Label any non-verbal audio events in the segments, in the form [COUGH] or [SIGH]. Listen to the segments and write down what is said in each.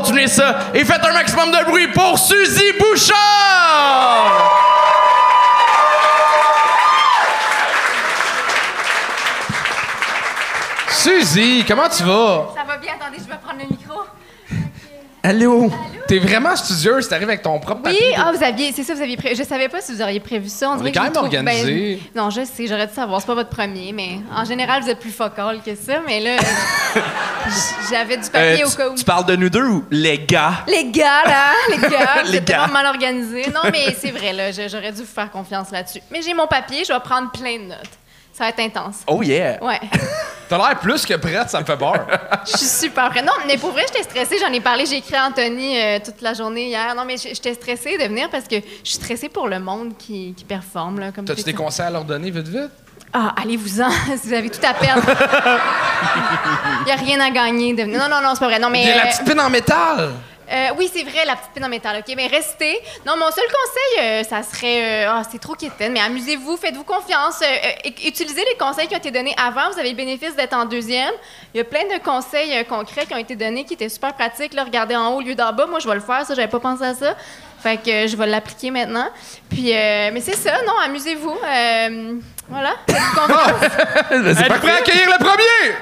continuer ça. Et faites un maximum de bruit pour Suzy Bouchard! Suzy, comment tu vas? Ça va bien, attendez, je vais prendre le micro. Allô? T'es vraiment studieuse, t'arrives avec ton propre Oui, papier. ah, vous aviez, c'est ça, vous aviez prévu. Je savais pas si vous auriez prévu ça. On, dirait est que quand je même vous trouve- ben, organisé. non, je sais, j'aurais dû savoir. C'est pas votre premier, mais en général, vous êtes plus focal que ça. Mais là, [LAUGHS] j'avais du papier Euh, au cas où. tu, parles de nous deux ou les gars? Les gars, là, les gars, [LAUGHS] Les gars. vraiment mal organisés. Non, mais c'est vrai, là, j'aurais dû vous faire confiance là-dessus. Mais j'ai mon papier, je vais prendre plein de notes. Ça va être intense. Oh yeah! Ouais. [LAUGHS] T'as l'air plus que prête, ça me fait peur. [LAUGHS] Je suis super prête. Non, mais pour vrai, j'étais stressée. J'en ai parlé, j'ai écrit à Anthony euh, toute la journée hier. Non, mais j'étais stressée de venir parce que je suis stressée pour le monde qui, qui performe. Là, comme T'as-tu des conseils à leur donner vite vite? Ah, allez-vous-en, si [LAUGHS] vous avez tout à perdre. Il n'y a rien à gagner. De... venir. Non, non, non, c'est pas vrai. Non, mais, Il y a la petite pine en métal! Euh, oui, c'est vrai, la petite pine en métal. OK, mais restez. Non, mon seul conseil, euh, ça serait... euh, Ah, c'est trop quétaine, mais amusez-vous, faites-vous confiance. euh, utilisez les conseils qui ont été donnés avant. Vous avez le bénéfice d'être en deuxième. Il y a plein de conseils euh, concrets qui ont été donnés qui étaient super pratiques. Là, regardez en haut au lieu d'en bas. Moi, je vais le faire. Ça, j'avais pas pensé à ça. Fait que euh, je vais l'appliquer maintenant. Puis, euh, mais c'est ça, non, amusez-vous. Euh, voilà, faites-vous [LAUGHS] confiance. Êtes-vous prêts à accueillir le premier?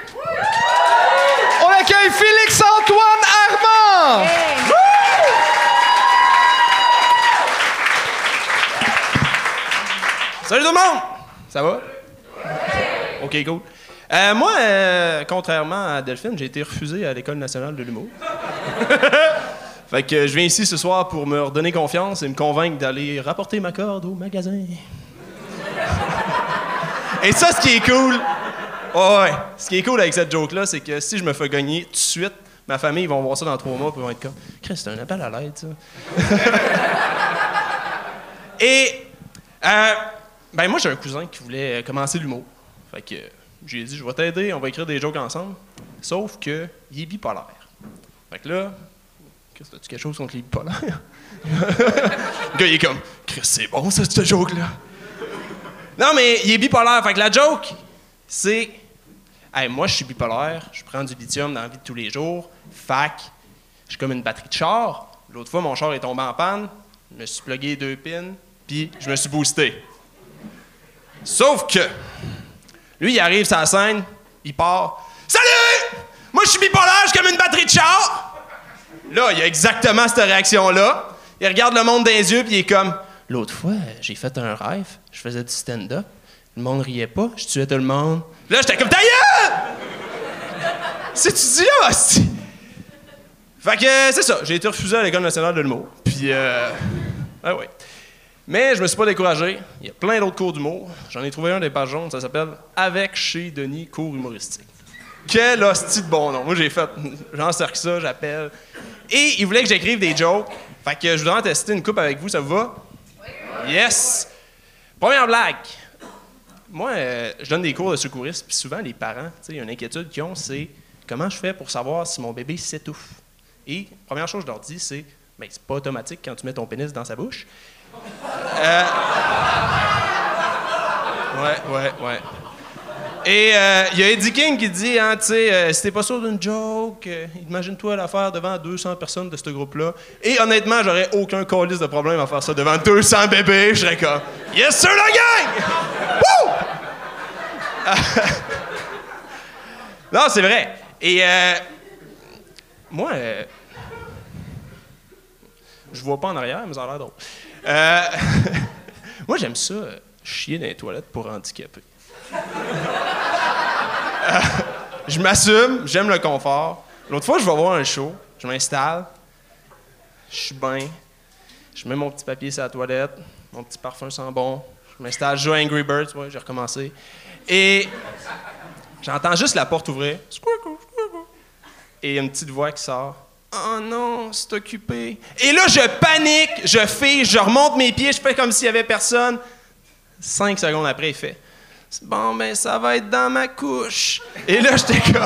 On accueille Félix-Antoine Armand! Hey! Salut tout le monde! Ça va? Ok, cool. Euh, moi, euh, contrairement à Delphine, j'ai été refusé à l'École nationale de l'humour. [LAUGHS] fait que je viens ici ce soir pour me redonner confiance et me convaincre d'aller rapporter ma corde au magasin. [LAUGHS] et ça, ce qui est cool, ouais, ouais, ce qui est cool avec cette joke-là, c'est que si je me fais gagner tout de suite, ma famille, ils vont voir ça dans trois mois et ils vont être comme Chris, c'est un appel à l'aide, ça. [LAUGHS] et euh, ben moi, j'ai un cousin qui voulait euh, commencer l'humour. Fait que j'ai dit, je vais t'aider, on va écrire des jokes ensemble. Sauf que il est bipolaire. Fait que là, qu'est-ce que tu quelque chose contre les bipolaires? [LAUGHS] le gars, il est comme, Chris, c'est bon ça, ce joke-là. non, mais il est bipolaire. Fait que la joke, c'est, moi, je suis bipolaire, je prends du lithium dans la vie de tous les jours. Fac, je suis comme une batterie de char. L'autre fois, mon char est tombé en panne. Je me suis plugué deux pins, puis je me suis boosté. Sauf que, lui, il arrive sur la scène, il part. Salut! Moi, je suis bipolaire, je comme une batterie de char! Là, il a exactement cette réaction-là. Il regarde le monde dans les yeux, puis il est comme L'autre fois, j'ai fait un rêve, je faisais du stand-up. Le monde riait pas, je tuais tout le monde. Là, j'étais comme Ta! C'est tu dis là, hostie? Fait que c'est ça, j'ai été refusé à l'École nationale de l'humour. Puis, euh. Ah ouais. Mais je me suis pas découragé. Il y a plein d'autres cours d'humour. J'en ai trouvé un des pages jaunes, ça s'appelle Avec chez Denis, cours humoristique. Quel hostie de bon nom. Moi, j'ai fait, j'encercle ça, j'appelle. Et il voulait que j'écrive des jokes. Fait que je voudrais en tester une coupe avec vous, ça vous va? Yes! Première blague. Moi, euh, je donne des cours de secourisme, puis souvent, les parents, tu sais, une inquiétude qu'ils ont, c'est comment je fais pour savoir si mon bébé s'étouffe? Et première chose que je leur dis, c'est, ben, c'est pas automatique quand tu mets ton pénis dans sa bouche. Euh, Ouais, ouais, ouais. Et euh, il y a Eddie King qui dit, hein, euh, si t'es pas sûr d'une joke, euh, imagine-toi la faire devant 200 personnes de ce groupe-là. Et honnêtement, j'aurais aucun colis de problème à faire ça devant 200 bébés. Je serais comme, yes sir, la gang! [LAUGHS] Non, c'est vrai. Et euh, moi, euh, je vois pas en arrière, mais ça a l'air drôle. Euh, [LAUGHS] moi, j'aime ça, euh, chier dans les toilettes pour handicapés. Euh, je m'assume, j'aime le confort. L'autre fois, je vais voir un show, je m'installe, je suis bien, je mets mon petit papier sur la toilette, mon petit parfum sent bon, je m'installe, je joue Angry Birds, ouais, j'ai recommencé. Et j'entends juste la porte ouvrir. Et une petite voix qui sort. Oh non, c'est occupé. Et là, je panique, je fiche, je remonte mes pieds, je fais comme s'il y avait personne. Cinq secondes après, il fait Bon, ben, ça va être dans ma couche. Et là, j'étais comme.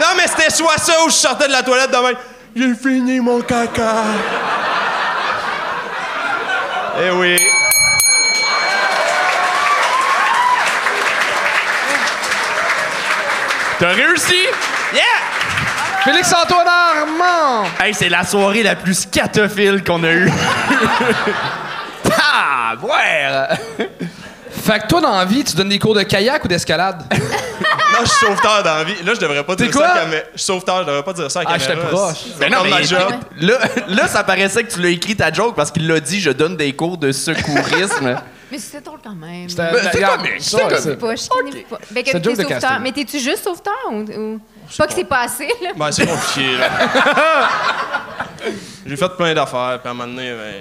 Non, mais c'était soit ça ou je sortais de la toilette demain. J'ai fini mon caca. Eh oui. T'as réussi? Félix-Antoine Armand! Hey, c'est la soirée la plus scatophile qu'on a eue. [LAUGHS] ah, ouais. Fait que toi, dans la vie, tu donnes des cours de kayak ou d'escalade? Non, je suis sauveteur dans la vie. Là, je devrais pas dire quoi? ça à caméra. Je suis sauveteur, je devrais pas dire ça à Ah, caméra. proche. Ben non, comme ma mais job. là, là, ça paraissait que tu l'as écrit ta joke parce qu'il l'a dit, je donne des cours de secourisme. [LAUGHS] Mais c'est drôle quand même. C'était Ben, comique, c'est c'est- comique. Pas, pas. Ben, que t'es sauveteur. Mais t'es-tu juste sauveteur ou? Ou- Pas que c'est pas assez, là. Ben, c'est compliqué, là. [LAUGHS] J'ai fait plein d'affaires, puis à un moment donné, ben,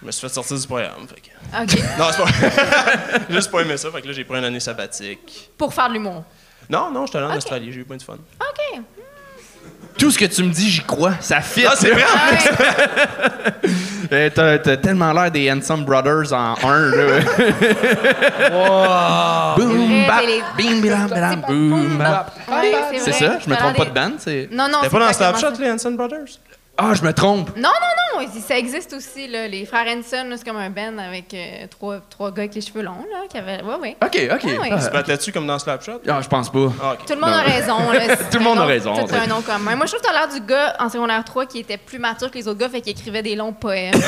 je me suis fait sortir du programme. Fait que... OK. [LAUGHS] Non, c'est pas. [LAUGHS] Juste pas aimé ça, fait que là, j'ai pris une année sabbatique. Pour faire de l'humour. Non, non, j'étais allé en. Australie, j'ai eu plein de fun. OK. Tout ce que tu me dis, j'y crois. Ça fit. Non, c'est vrai! Ah. [LAUGHS] Euh, T'as t'as tellement l'air des Handsome Brothers en un, là. [LAUGHS] Boom, vrai, bap, bing, bidam, bidam, boom, bap. Ouais, C'est ça? Je me trompe pas de band? c'est- Non, non. T'es c'est pas dans Snapchat, les Hanson Brothers? Ah, je me trompe. Non, non, non, ça existe aussi, là. Les frères Hanson, là, c'est comme un band avec euh, trois, trois gars avec les cheveux longs, là, qui avaient... Ouais, ouais. OK, OK. Ah, ouais. Ah, Tu battais-tu comme dans Snapchat? ah, je pense pas. Ah. Tout le monde Non. a raison, là. [LAUGHS] C'est Tout le monde a raison, ouais. un nom commun. Moi, je trouve que t'as l'air du gars en secondaire 3 qui était plus mature que les autres gars, fait qu'il écrivait des longs poèmes. [LAUGHS]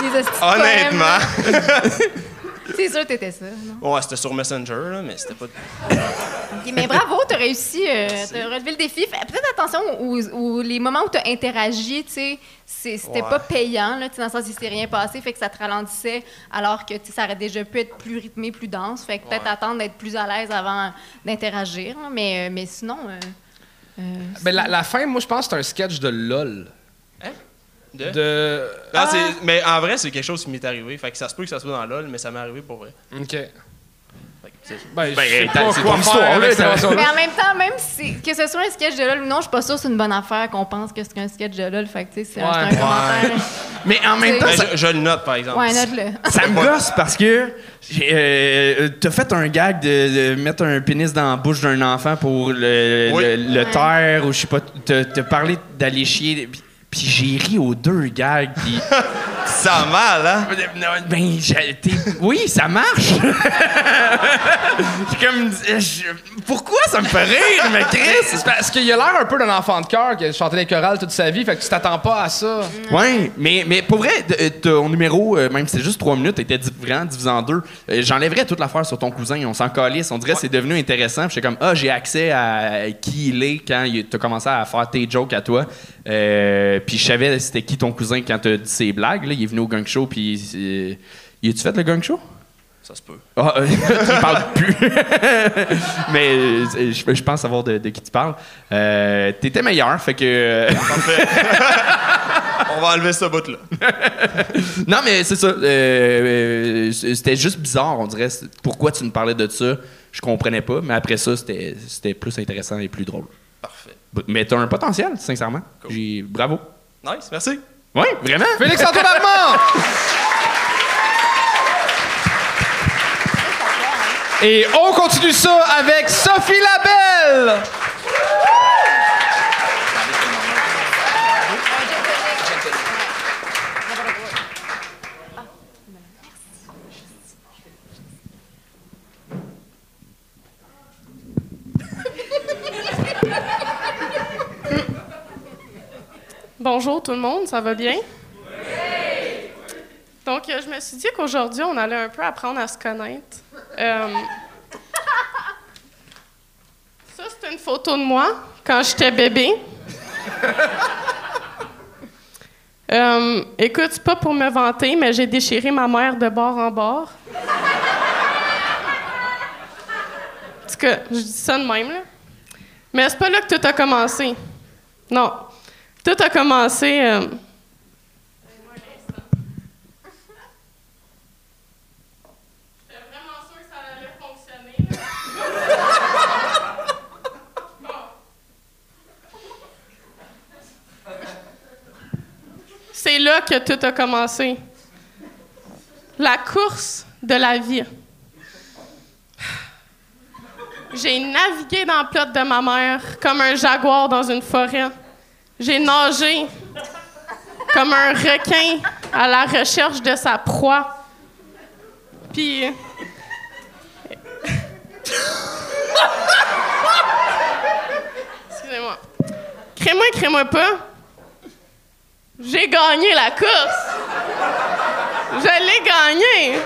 des. Honnêtement. [LAUGHS] C'est sûr que t'étais ça, non? Ouais, c'était sur Messenger, là, mais c'était pas. Ok, mais bravo, t'as réussi, euh, t'as relevé le défi. Peut-être attention aux, aux- les moments où t'as interagi, tu sais, c'était Ouais. pas payant, là, tu sais, dans le sens où il s'est rien passé, fait que ça te ralentissait, alors que tu sais, ça aurait déjà pu être plus rythmé, plus dense. Fait que peut-être Ouais. attendre d'être plus à l'aise avant d'interagir. Mais, euh, mais sinon, euh, euh, Ben, la, la fin, moi, je pense que c'est un sketch de LOL. De? De. Non, c'est- Mais en vrai, c'est quelque chose qui m'est arrivé. Fait que ça se peut que ça soit dans LOL, mais ça m'est arrivé pour vrai. OK. Ben, Ben, je sais t'as- pas c'est quoi ton histoire, là. Mais en même temps, même si que ce soit un sketch de LOL ou non, je suis pas sûre que c'est une bonne affaire qu'on pense que c'est un sketch de LOL. Fait que, tu sais, c'est un, c'est un Ouais. commentaire. Mais en même temps, Ben, ça, je, je le note, par exemple. Ouais, note-le. [LAUGHS] ça me gosse parce que j'ai, euh, t'as fait un gag de, de mettre un pénis dans la bouche d'un enfant pour le, Oui. le, le Ouais. taire ou je sais pas, t'as, parlé d'aller chier. Puis j'ai ri aux deux gags. Puis, [LAUGHS] Ça a mal, hein? ben, oui, ça marche. [LAUGHS] Comme, je- pourquoi ça me fait rire, mais Chris? C'est parce qu'il a l'air un peu d'un enfant de cœur qui a chanté les chorales toute sa vie, fait que tu t'attends pas à ça. Ouais, mais, mais pour vrai, euh, ton numéro, euh, même si c'est juste trois minutes, était vraiment divisé en deux. Euh, J'enlèverais toute l'affaire sur ton cousin. On s'en calisse. On dirait que c'est devenu intéressant. Puis J'étais comme, ah, j'ai accès à qui il est quand tu as commencé à faire tes jokes à toi. Euh, puis je savais c'était qui ton cousin quand tu as dit ses blagues. Là. Il est venu au gang show. Puis. y a-tu fait le gang show? Ça se peut. Ah, euh, il parle plus. [LAUGHS] Mais euh, je, je pense savoir de, de qui tu parles. Euh, T'étais meilleur, fait que. euh. [LAUGHS] On va enlever ce bout-là. [LAUGHS] Non, mais c'est ça. euh, c'était juste bizarre, on dirait. Pourquoi tu nous parlais de ça, je comprenais pas. Mais après ça, c'était plus intéressant et plus drôle. Parfait. Mais t'as un potentiel, sincèrement. Cool. Bravo. Nice, merci. Oui, vraiment? Félix-Antoine Armand! [LAUGHS] Et on continue ça avec Sophie Labelle! Bonjour tout le monde, ça va bien? Donc, euh, je me suis dit qu'aujourd'hui, on allait un peu apprendre à se connaître. Euh, ça, c'est une photo de moi quand j'étais bébé. Euh, écoute, c'est pas pour me vanter, mais j'ai déchiré ma mère de bord en bord. En tout cas, je dis ça de même, là. Mais c'est pas là que tout a commencé. Non. Tout a commencé. euh. C'est là que tout a commencé. La course de la vie. J'ai navigué dans le plot de ma mère comme un jaguar dans une forêt. J'ai nagé comme un requin à la recherche de sa proie. Puis. Excusez-moi. Crée-moi, crée-moi pas. J'ai gagné la course. Je l'ai gagnée.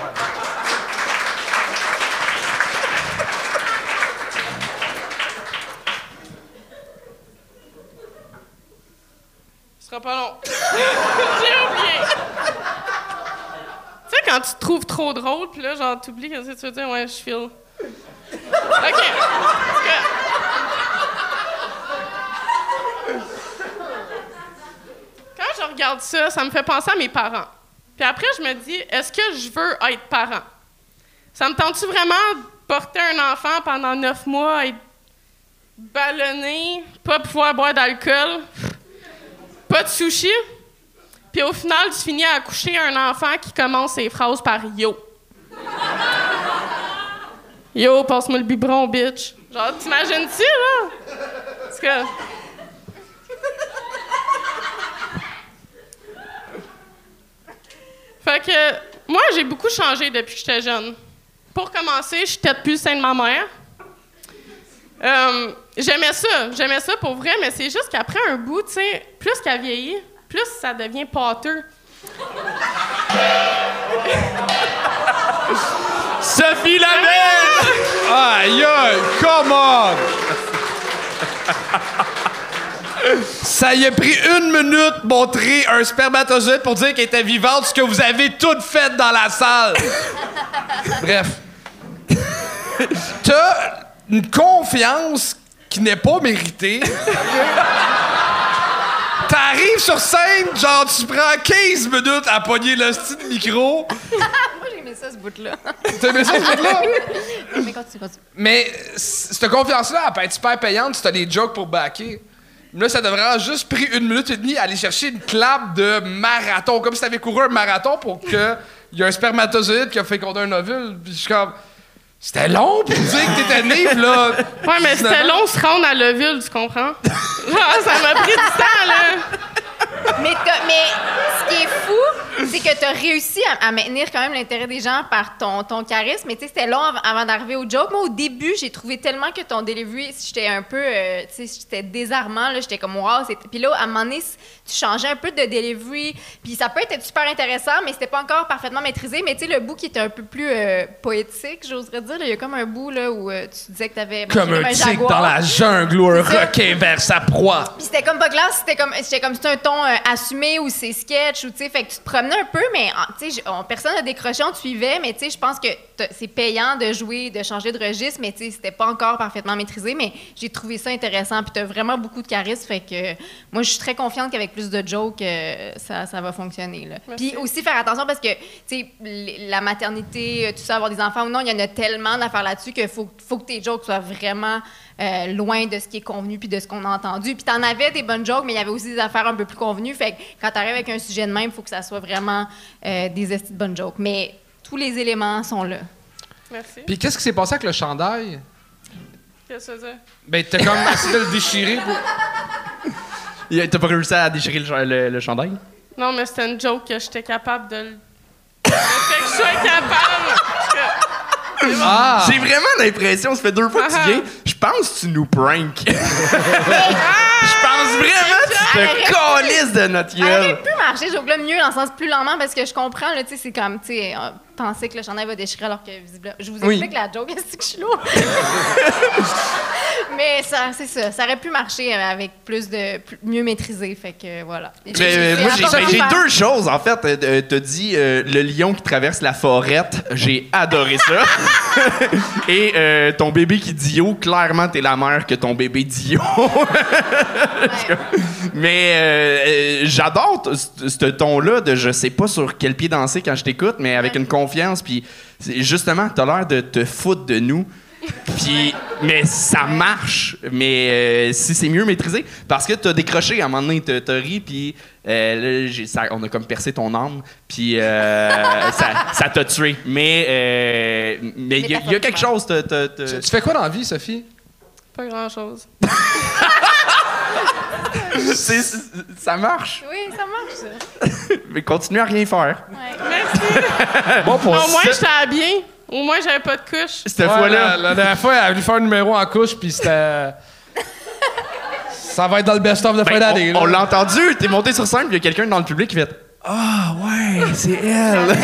Sera pas long. [LAUGHS] J'ai oublié. Tu sais, quand tu te trouves trop drôle, puis là, genre, t'oublies qu'est-ce que tu veux dire? Ouais, je file. OK. Quand je regarde ça, ça me fait penser à mes parents. Puis après, je me dis, est-ce que je veux être parent? Ça me tente-tu vraiment de porter un enfant pendant neuf mois, être ballonné, pas pouvoir boire d'alcool, pas de sushi? Puis au final, tu finis à accoucher un enfant qui commence ses phrases par yo. Yo, passe-moi le biberon, bitch. Genre, t'imagines-tu, là? Parce que. Fait que, moi, j'ai beaucoup changé depuis que j'étais jeune. Pour commencer, je tête plus le sein de ma mère. Euh, j'aimais ça, j'aimais ça pour vrai, mais c'est juste qu'après un bout, tu sais, plus qu'elle vieillit, plus ça devient pâteux. [LAUGHS] Sophie Labelle! Aïe, aïe, come on! [LAUGHS] Ça y a pris une minute montrer un spermatozoïde pour dire qu'elle était vivante, ce que vous avez toutes fait dans la salle. [LAUGHS] Bref. T'as une confiance qui n'est pas méritée. [LAUGHS] T'arrives sur scène, genre tu prends 15 minutes à pogner le style micro. [LAUGHS] Moi, j'ai aimé ça, ce bout-là. T'as aimé ça, ce truc-là? [LAUGHS] Mais continue, continue. Mais cette confiance-là, elle peut être super payante si t'as des jokes pour backer. Là, ça devrait avoir juste pris une minute et demie à aller chercher une clap de marathon, comme si t'avais couru un marathon pour que il y a un spermatozoïde qui a fécondé un ovule. Puis je suis comme... C'était long pour dire que t'étais né, là... Ouais, mais c'était long se rendre à l'ovule, tu comprends? Genre, [LAUGHS] ça m'a pris du temps, là. Mais, ce qui est fou, c'est que tu as réussi à, à maintenir quand même l'intérêt des gens par ton, ton charisme. Mais tu sais, c'était long av- avant d'arriver au joke. Moi, au début, j'ai trouvé tellement que ton delivery, j'étais un peu, euh, tu sais, j'étais désarmant. J'étais comme, wow. Puis là, à un moment donné, tu changeais un peu de delivery. Puis ça peut être super intéressant, mais c'était pas encore parfaitement maîtrisé. Mais tu sais, le bout qui était un peu plus euh, poétique, j'oserais dire, il y a comme un bout là, où euh, tu disais que tu avais. Comme un tic dans la jungle ou un requin vers sa proie. Puis c'était comme pas glace, c'était comme c'était comme c'est un ton euh, assumé ou c'est sketch ou tu sais fait que tu te promenais un peu mais ah, tu sais personne n'a décroché, on te suivait mais tu sais je pense que c'est payant de jouer, de changer de registre mais tu sais c'était pas encore parfaitement maîtrisé mais j'ai trouvé ça intéressant puis t'as vraiment beaucoup de charisme fait que moi je suis très confiante qu'avec plus de jokes euh, ça, ça va fonctionner là. Puis aussi faire attention parce que tu sais la maternité, euh, tout ça avoir des enfants ou non, il y en a tellement d'affaires là-dessus qu'il faut faut que tes jokes soient vraiment euh, loin de ce qui est convenu puis de ce qu'on a entendu. Puis t'en avais des bonnes jokes, mais il y avait aussi des affaires un peu plus convenues. Fait que quand t'arrives avec un sujet de même, il faut que ça soit vraiment euh, des estis de bonnes jokes. Mais tous les éléments sont là. Merci. Puis qu'est-ce qui s'est passé avec le chandail? Qu'est-ce que ça veut? Ben, t'as comme [LAUGHS] essayé de le déchirer. pour- Il- T'as pas réussi à déchirer le, le- le chandail? Non, mais c'était une joke que j'étais capable de. Le [COUGHS] fait que je sois capable. Ah! J'ai vraiment l'impression, ça fait deux fois que tu Ah. viens, je pense que tu nous prank. [LAUGHS] je pense vraiment te calisses de notre Ça aurait gueule. pu marcher, là mieux dans le sens plus lentement parce que je comprends, tu sais, c'est comme, tu sais, euh, penser que le chandail va déchirer alors que visiblement. Je vous Oui. explique la joke, [LAUGHS] est-ce que je suis lourde? [LAUGHS] Mais ça, c'est ça, ça aurait pu marcher avec plus de. plus- mieux maîtrisé, fait que voilà. Mais, euh, moi, j'ai j'ai deux choses, en fait. Euh, euh, T'as dit euh, le lion qui traverse la forêt. J'ai adoré ça. [LAUGHS] Et euh, ton bébé qui dit yo, clairement, t'es la mère que ton bébé dit yo. Mais euh, euh, j'adore ce ton-là de je sais pas sur quel pied danser quand je t'écoute, mais avec Ouais. une confiance. Puis justement, t'as l'air de te foutre de nous. Puis, mais ça marche. Mais euh, si c'est mieux maîtrisé, parce que t'as décroché à un moment donné, t'as ri, puis euh, là, ça- on a comme percé ton âme, puis euh, [LAUGHS] ça t'a tué. Mais euh, mais il y, a- il y a quelque chose. Tu tu fais quoi dans la vie, Sophie? Pas grand-chose. c'est- [LAUGHS] c'est- ça marche. Oui, ça marche, ça. [LAUGHS] Mais continue à rien faire. Ouais. Merci. [LAUGHS] Bon, pour Au moins, j'étais bien. Au moins, j'avais pas de couche. Cette Ouais, fois-là. La, la dernière fois, elle a voulu faire un numéro en couche, puis c'était. [LAUGHS] Ça va être dans le best-of de fin Ben, d'année. on l'a entendu, t'es monté sur scène, puis il y a quelqu'un dans le public qui fait Ah, ouais, c'est elle.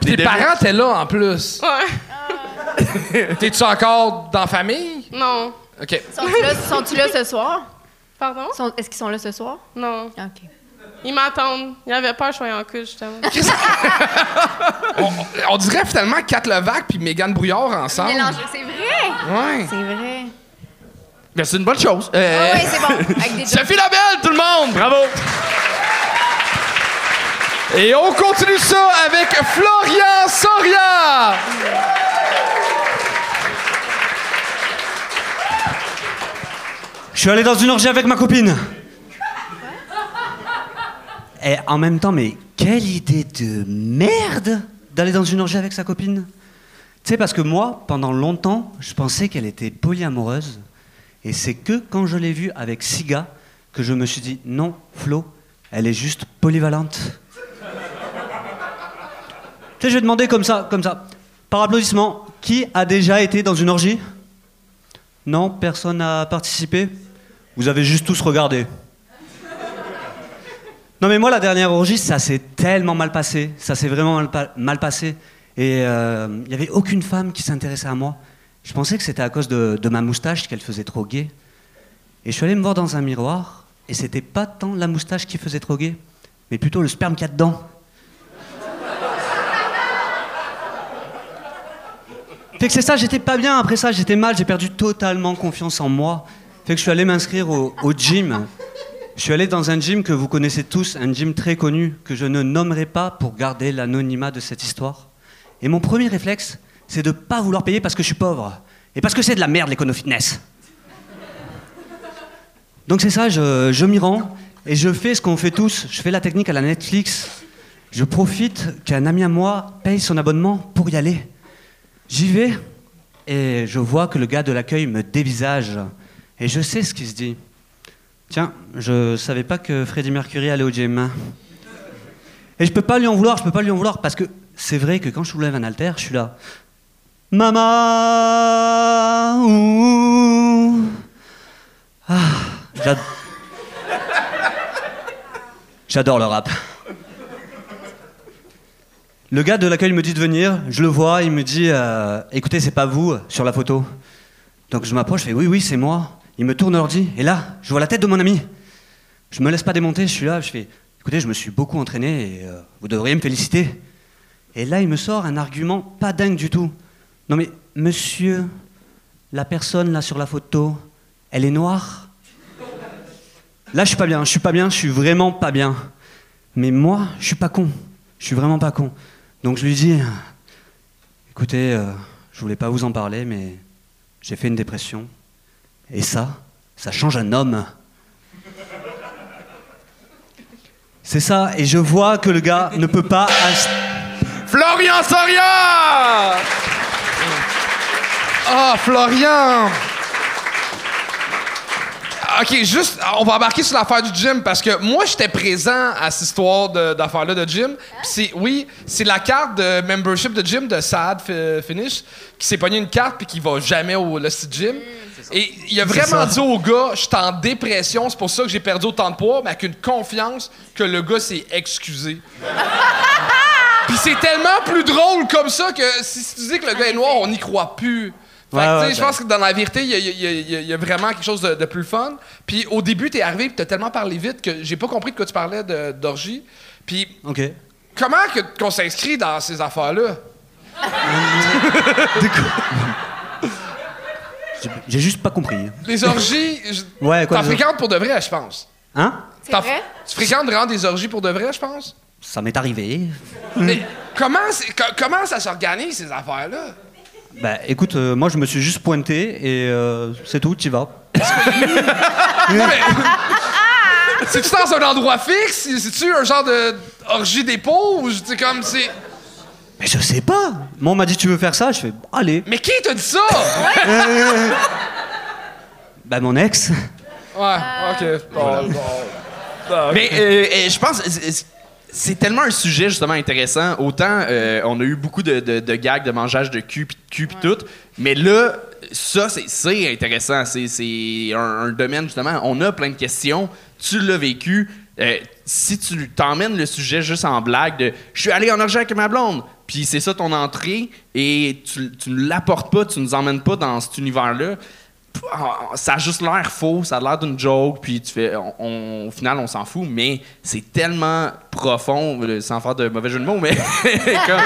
Plus, Tes parents étaient là en plus. Ouais. T'es-tu encore dans la famille? Non. OK. sont-tu là, sont-tu là ce soir? Pardon? Sont- Est-ce qu'ils sont là ce soir? Non. OK. Ils m'attendent. Ils avaient peur que je sois en couche, justement. [LAUGHS] On, on dirait finalement Kat Levac puis Mégane Brouillard ensemble. Mélangé, c'est vrai! Ouais. C'est vrai. Ben, c'est une bonne chose. Euh, Ah ouais, c'est bon. [LAUGHS] Avec des Sophie Labelle, tout le monde! Bravo! Et on continue ça avec Florian Soria. Je suis allé dans une orgie avec ma copine. Et en même temps, mais quelle idée de merde d'aller dans une orgie avec sa copine. Tu sais, parce que moi, pendant longtemps, je pensais qu'elle était polyamoureuse. Et c'est que quand je l'ai vue avec Siga que je me suis dit non, Flo, elle est juste polyvalente. tu sais, je vais demander comme ça, comme ça, par applaudissement, qui a déjà été dans une orgie? Non, personne n'a participé. Vous avez juste tous regardé. Non mais moi la dernière orgie, ça s'est tellement mal passé, ça s'est vraiment mal, pa- mal passé. Et il n'y avait aucune femme qui s'intéressait à moi. Je pensais que c'était à cause de, de ma moustache qu'elle faisait trop gay. Et je suis allé me voir dans un miroir, et c'était pas tant la moustache qui faisait trop gay, mais plutôt le sperme qu'il y a dedans. Fait que c'est ça, j'étais pas bien. Après ça, j'étais mal, j'ai perdu totalement confiance en moi. Fait que je suis allé m'inscrire au, gym. Je suis allé dans un gym que vous connaissez tous, un gym très connu, que je ne nommerai pas pour garder l'anonymat de cette histoire. Et mon premier réflexe, c'est de pas vouloir payer parce que je suis pauvre. Et parce que c'est de la merde l'écono-fitness. Donc c'est ça, je m'y rends et je fais ce qu'on fait tous. Je fais la technique à la Netflix. Je profite qu'un ami à moi paye son abonnement pour y aller. J'y vais et je vois que le gars de l'accueil me dévisage. Et je sais ce qu'il se dit. Tiens, je savais pas que Freddie Mercury allait au gym. Et je peux pas lui en vouloir, je peux pas lui en vouloir parce que c'est vrai que quand je soulève un haltère, je suis là. Maman. Ah, j'ad- J'adore le rap. Le gars de l'accueil me dit de venir, je le vois, il me dit euh, écoutez, c'est pas vous sur la photo. Donc je m'approche, je fais oui, oui, c'est moi. Il me tourne l'ordi, et là, je vois la tête de mon ami. Je me laisse pas démonter, je suis là, je fais écoutez, je me suis beaucoup entraîné et euh, vous devriez me féliciter. Et là, il me sort un argument pas dingue du tout. Non mais, monsieur, la personne là sur la photo, elle est noire? Là, je suis pas bien, je suis pas bien, je suis vraiment pas bien. Mais moi, je suis pas con. Je suis vraiment pas con. Donc je lui dis écoutez, euh, je voulais pas vous en parler, mais j'ai fait une dépression. Et ça, ça change un homme. C'est ça, et je vois que le gars ne peut pas. Florian Soria! Ah, Florian! OK, juste, on va embarquer sur l'affaire du gym parce que moi, j'étais présent à cette histoire d'affaire-là de gym. C'est, oui, c'est la carte de membership de gym de Fi- Finish qui s'est pogné une carte puis qui va jamais au le site gym. Et il a vraiment dit au gars, je suis en dépression, c'est pour ça que j'ai perdu autant de poids, mais avec une confiance que le gars s'est excusé. [LAUGHS] Puis c'est tellement plus drôle comme ça que si, si tu dis que le gars est noir, on n'y croit plus. Fait que, Ouais, tu sais, ouais, je pense que dans la vérité, il y a, y y y vraiment quelque chose de, de plus fun. Puis au début, t'es arrivé et t'as tellement parlé vite que j'ai pas compris de quoi tu parlais d'orgie. Puis Ok. comment que, qu'on s'inscrit dans ces affaires-là? [LAUGHS] J'ai- juste pas compris. Les orgies, je- Ouais, quoi, t'en fréquentes pour de vrai, je pense. Hein? C'est T'en- vrai? Tu fréquentes vraiment des orgies pour de vrai, je pense? Ça m'est arrivé. Mais comment, c'est- co- comment ça s'organise, ces affaires-là? Bah écoute, euh, moi je me suis juste pointé et euh, c'est tout, t'y vas. [LAUGHS] [LAUGHS] C'est-tu dans un endroit fixe? C'est-tu un genre de orgie d'épouse? C'est comme, c'est... Mais je sais pas. Moi on m'a dit tu veux faire ça, je fais allez. Mais qui t'a dit ça? [LAUGHS] Bah mon ex. Ouais, ok. Bon, Mais euh, euh, je pense c'est- c'est tellement un sujet justement intéressant. Autant euh, on a eu beaucoup de, de- de gags de mangeage de cul pis de cul pis tout, mais là ça, c'est- c'est intéressant. C'est c'est un, un domaine, justement. On a plein de questions. Tu l'as vécu. Euh, si tu t'emmènes le sujet juste en blague de je suis allé en orgie avec ma blonde, puis c'est ça ton entrée, et tu, tu ne l'apportes pas, tu nous emmènes pas dans cet univers-là, pff, ah, ça a juste l'air faux, ça a l'air d'une joke, puis tu fais, au final, on s'en fout, mais c'est tellement profond, euh, sans faire de mauvais jeu de mots, mais [LAUGHS] comme,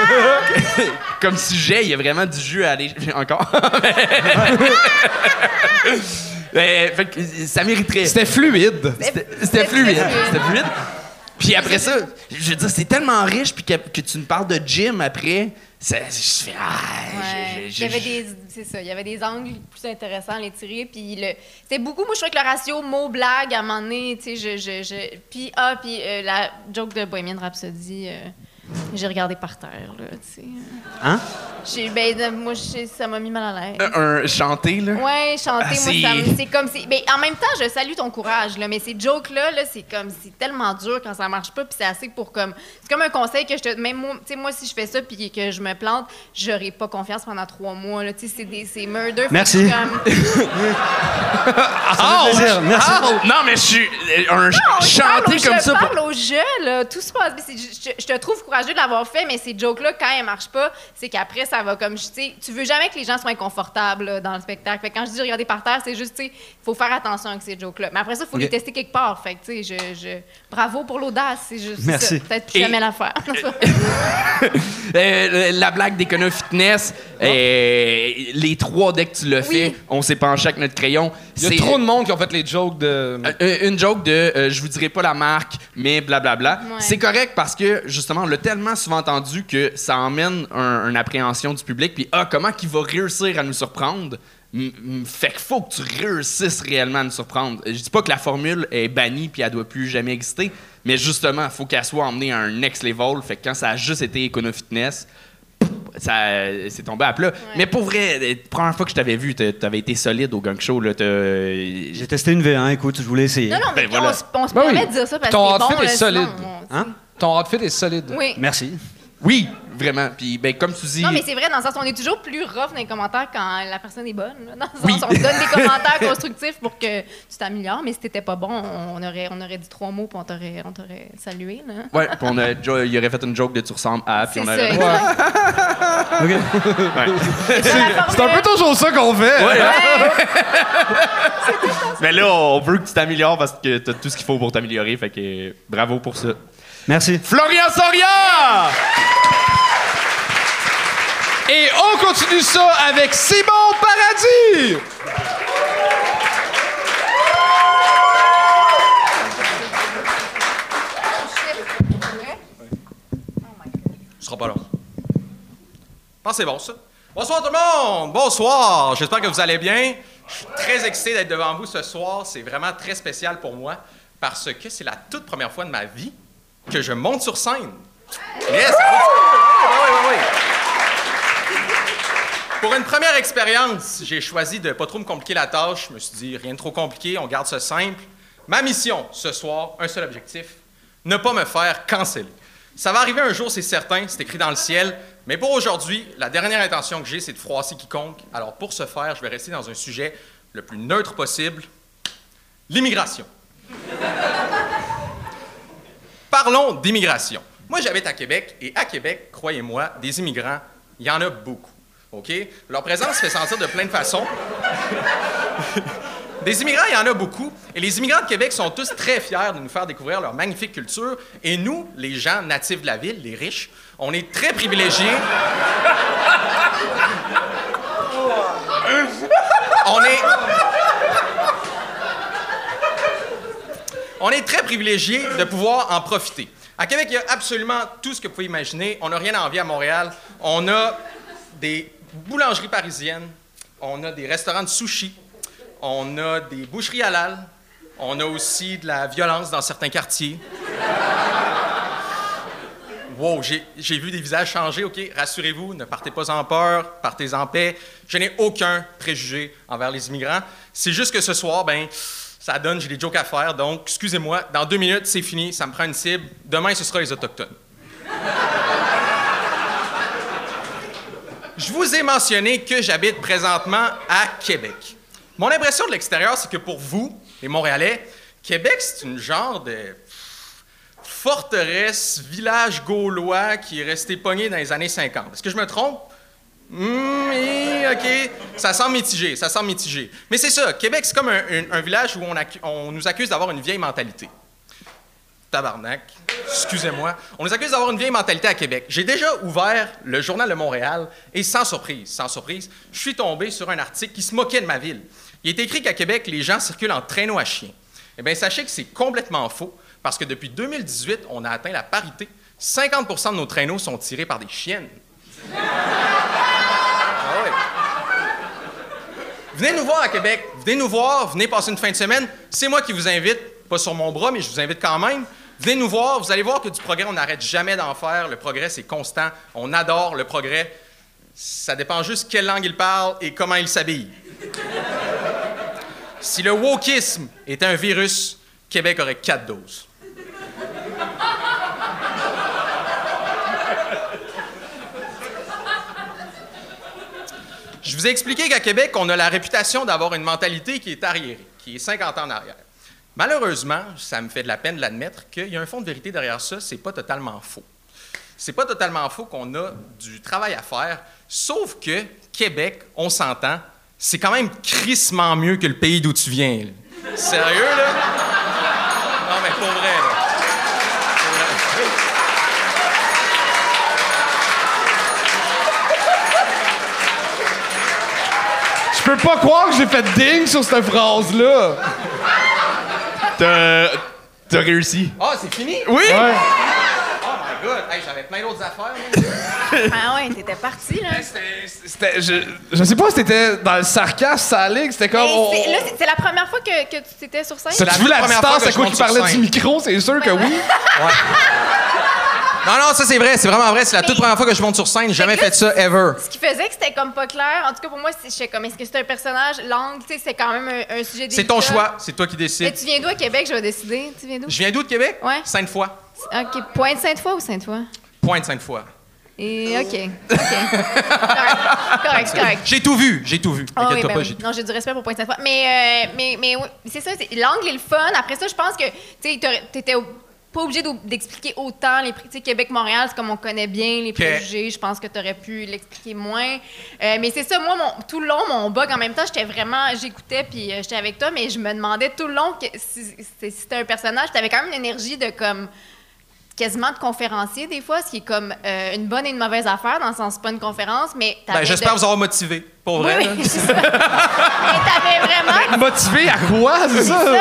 [LAUGHS] comme sujet, il y a vraiment du jus à aller. Encore. [LAUGHS] Mais, fait que ça mériterait. C'était fluide. C'était fluide. C'était fluide. Puis après ça, je veux dire, c'est tellement riche, puis que, que tu me parles de gym après, ça, je fais. Ah, Ouais. je- je- Il y avait des, c'est ça, il y avait des angles plus intéressants à les tirer. Puis le, c'était beaucoup, moi je trouvais que le ratio mot-blague à un moment donné, tu sais, je, je, je- puis ah, puis euh, la joke de Bohemian Rhapsody, euh, j'ai regardé par terre, là, tu sais. Hein? J'ai, ben, euh, moi, ça m'a mis mal à l'aise. un, un chanté, là? Ouais, chanter, Ah, moi, c'est- comme. c'est- Mais en même temps, je salue ton courage, là, mais ces jokes-là, là, c'est comme. C'est tellement dur quand ça marche pas, puis c'est assez pour comme. C'est comme un conseil que je te. Même moi, tu sais, moi, si je fais ça, puis que je me plante, j'aurai pas confiance pendant trois mois, là. Tu sais, c'est des. C'est murder. Merci. je comme- [LAUGHS] Ça fait plaisir, merci. Ah, non, mais je suis. euh, Un Non, je au- comme je ça. pour- parle au jeu, là. Tout se passe. Je, je- je te trouve courageux de l'avoir fait, mais ces jokes-là, quand elles marchent pas, c'est qu'après, ça va comme. Tu sais, tu veux jamais que les gens soient inconfortables là, dans le spectacle. Fait que quand je dis regarder par terre, c'est juste, tu sais, faut faire attention avec ces jokes-là. Mais après ça, il faut les tester quelque part. Fait que, tu sais, je, je- Bravo pour l'audace. C'est juste Merci. ça. Peut-être plus Et- jamais la faire. Euh, la blague d'Econo Fitness, euh, les trois, dès que tu l'as Oui. fait, on s'est penché avec notre crayon. Il y a C'est- trop de monde qui ont fait les jokes de. Euh, une joke de euh, je vous dirai pas la marque, mais blablabla. Ouais. C'est correct parce que justement, on l'a tellement souvent entendu que ça emmène un- une appréhension du public. Puis, ah, comment qu'il va réussir à nous surprendre? Fait qu'il faut que tu réussisses réellement à nous surprendre. Je dis pas que la formule est bannie puis elle doit plus jamais exister, mais justement, il faut qu'elle soit emmenée à un next level. Fait que quand ça a juste été Econo Fitness, ça euh, c'est tombé à plat. Mais pour vrai, la première fois que je t'avais vu, t'a- t'avais été solide au gang show. Là, t'as- J'ai testé une V1, écoute, je voulais essayer. non, non, mais Ben voilà. on, se- on se Ben permet oui. de dire ça parce Ton que c'est outfit bon. est là, sinon, solide. on- Hein? Ton outfit est solide. Oui. Merci. Oui, vraiment. Puis, ben, comme tu dis. Non, mais c'est vrai, dans le sens, on est toujours plus rough dans les commentaires quand la personne est bonne. là. Dans le sens, on te donne des [LAUGHS] commentaires constructifs pour que tu t'améliores, mais si t'étais pas bon, on aurait, on aurait dit trois mots puis on t'aurait, on t'aurait salué. Là. Ouais, puis on a, il aurait fait une joke de tu ressembles à. Puis C'est on ça. aurait. OK. C'est un peu toujours ça qu'on fait. Ouais, hein? Ouais. Mais là, on veut que tu t'améliores parce que t'as tout ce qu'il faut pour t'améliorer. Fait que bravo pour ça. Merci. Florian Soria! Et on continue ça avec Simon Paradis. Ce sera pas long. Que c'est bon, ça. Bonsoir tout le monde! Bonsoir! J'espère que vous allez bien. Je suis très excité d'être devant vous ce soir. C'est vraiment très spécial pour moi parce que c'est la toute première fois de ma vie que je monte sur scène. Yes! Oui, oui, oui, oui. Pour une première expérience, j'ai choisi de pas trop me compliquer la tâche. Je me suis dit, rien de trop compliqué, on garde ça simple. Ma mission ce soir, un seul objectif, ne pas me faire canceller. Ça va arriver un jour, c'est certain, c'est écrit dans le ciel. Mais pour aujourd'hui, la dernière intention que j'ai, c'est de froisser quiconque. Alors pour ce faire, je vais rester dans un sujet le plus neutre possible, l'immigration. [LAUGHS] Parlons d'immigration. Moi, j'habite à Québec et à Québec, croyez-moi, des immigrants, il y en a beaucoup. OK? Leur présence se fait sentir de plein de façons. Des immigrants, il y en a beaucoup. Et les immigrants de Québec sont tous très fiers de nous faire découvrir leur magnifique culture. Et nous, les gens natifs de la ville, les riches, on est très privilégiés. On est. On est très privilégiés de pouvoir en profiter. À Québec, il y a absolument tout ce que vous pouvez imaginer. On n'a rien à envier à Montréal. On a des boulangeries parisiennes. On a des restaurants de sushi. On a des boucheries halal. On a aussi de la violence dans certains quartiers. Wow, j'ai vu des visages changer, OK? Rassurez-vous, ne partez pas en peur, partez en paix. Je n'ai aucun préjugé envers les immigrants. C'est juste que ce soir, ben, ça donne, j'ai des jokes à faire. Donc, excusez-moi, dans deux minutes, c'est fini, ça me prend une cible. Demain, ce sera les Autochtones. Je vous ai mentionné que j'habite présentement à Québec. Mon impression de l'extérieur, c'est que pour vous, les Montréalais, Québec, c'est une genre de forteresse, village gaulois qui est resté pogné dans les années 50. Est-ce que je me trompe? Oui, OK. Ça semble mitigé, ça semble mitigé. Mais c'est ça, Québec, c'est comme un, village où on nous accuse d'avoir une vieille mentalité. Tabarnak. Excusez-moi. On nous accuse d'avoir une vieille mentalité à Québec. J'ai déjà ouvert le Journal de Montréal et sans surprise, sans surprise, je suis tombé sur un article qui se moquait de ma ville. Il est écrit qu'à Québec, les gens circulent en traîneau à chien. Eh bien, sachez que c'est complètement faux parce que depuis 2018, on a atteint la parité. 50% de nos traîneaux sont tirés par des chiennes. Ah. Venez nous voir à Québec. Venez nous voir. Venez passer une fin de semaine. C'est moi qui vous invite. Pas sur mon bras, mais je vous invite quand même. Venez nous voir. Vous allez voir que du progrès, on n'arrête jamais d'en faire. Le progrès, c'est constant. On adore le progrès. Ça dépend juste quelle langue il parle et comment il s'habille. Si le wokisme était un virus, Québec aurait quatre doses. Je vous ai expliqué qu'à Québec, on a la réputation d'avoir une mentalité qui est arriérée, qui est 50 ans en arrière. Malheureusement, ça me fait de la peine de l'admettre qu'il y a un fond de vérité derrière ça, c'est pas totalement faux. C'est pas totalement faux qu'on a du travail à faire, sauf que Québec, on s'entend, c'est quand même crissement mieux que le pays d'où tu viens. Sérieux, là? Non, mais pour vrai, là. Je peux pas croire que j'ai fait ding sur cette phrase-là. T'as t'as réussi. Ah, c'est fini? Oui! Ouais. Oh my God! Hey, J'avais plein d'autres affaires. moi. [LAUGHS] Ah ouais, t'étais parti, là. C'était- je, je sais pas si t'étais dans le sarcasme, ça ligue, c'était comme. On- là, c'est- la première fois que, que tu étais sur scène? T'as-tu la vu la première fois distance que à je quoi tu parlais du micro? C'est sûr que oui. Non, non, ça c'est vrai, c'est vraiment vrai. C'est la toute première fois que je monte sur scène. J'ai jamais Fait ça, ever. Ce qui faisait que c'était comme pas clair, en tout cas pour moi, c'est- j'étais comme, est-ce que c'est un personnage? L'angle, tu sais, c'est quand même un, un sujet C'est ton délicat. choix, c'est toi qui Mais décides. tu viens d'où à Québec? Je vais décider. Tu viens d'où? Je viens d'où de Québec? Ouais. Sainte-Foy. OK. Pointe-Sainte-Foy ou Sainte-Foy? Pointe Sainte-Foy. Et OK. OK. [LAUGHS] correct, correct, correct. J'ai tout vu, j'ai tout vu. Ah oui, ben pas, oui. j'ai tout Non, j'ai du respect pour Pointe-Sainte-Foy. Mais, euh, mais, mais oui, c'est ça, c'est- l'angle est le fun. Après ça, je pense que, tu sais, t'aurais- t'étais au- pas obligé d'expliquer autant les pré- tu sais, Québec-Montréal, c'est comme on connaît bien les préjugés. Je pense que tu aurais pu l'expliquer moins. Euh, mais c'est ça, moi, mon, tout le long, mon bug, en même temps, j'étais vraiment, j'écoutais, puis euh, j'étais avec toi, mais je me demandais tout le long que si, si- c'était un personnage, tu avais quand même une énergie de comme quasiment de conférencier des fois, ce qui est comme euh, une bonne et une mauvaise affaire, dans le sens, pas une conférence, mais Ben, J'espère de- vous avoir motivé, pour vrai. Oui, là. oui, c'est ça. mais t'avais vraiment [LAUGHS] Motivé à quoi, c'est ça? ça.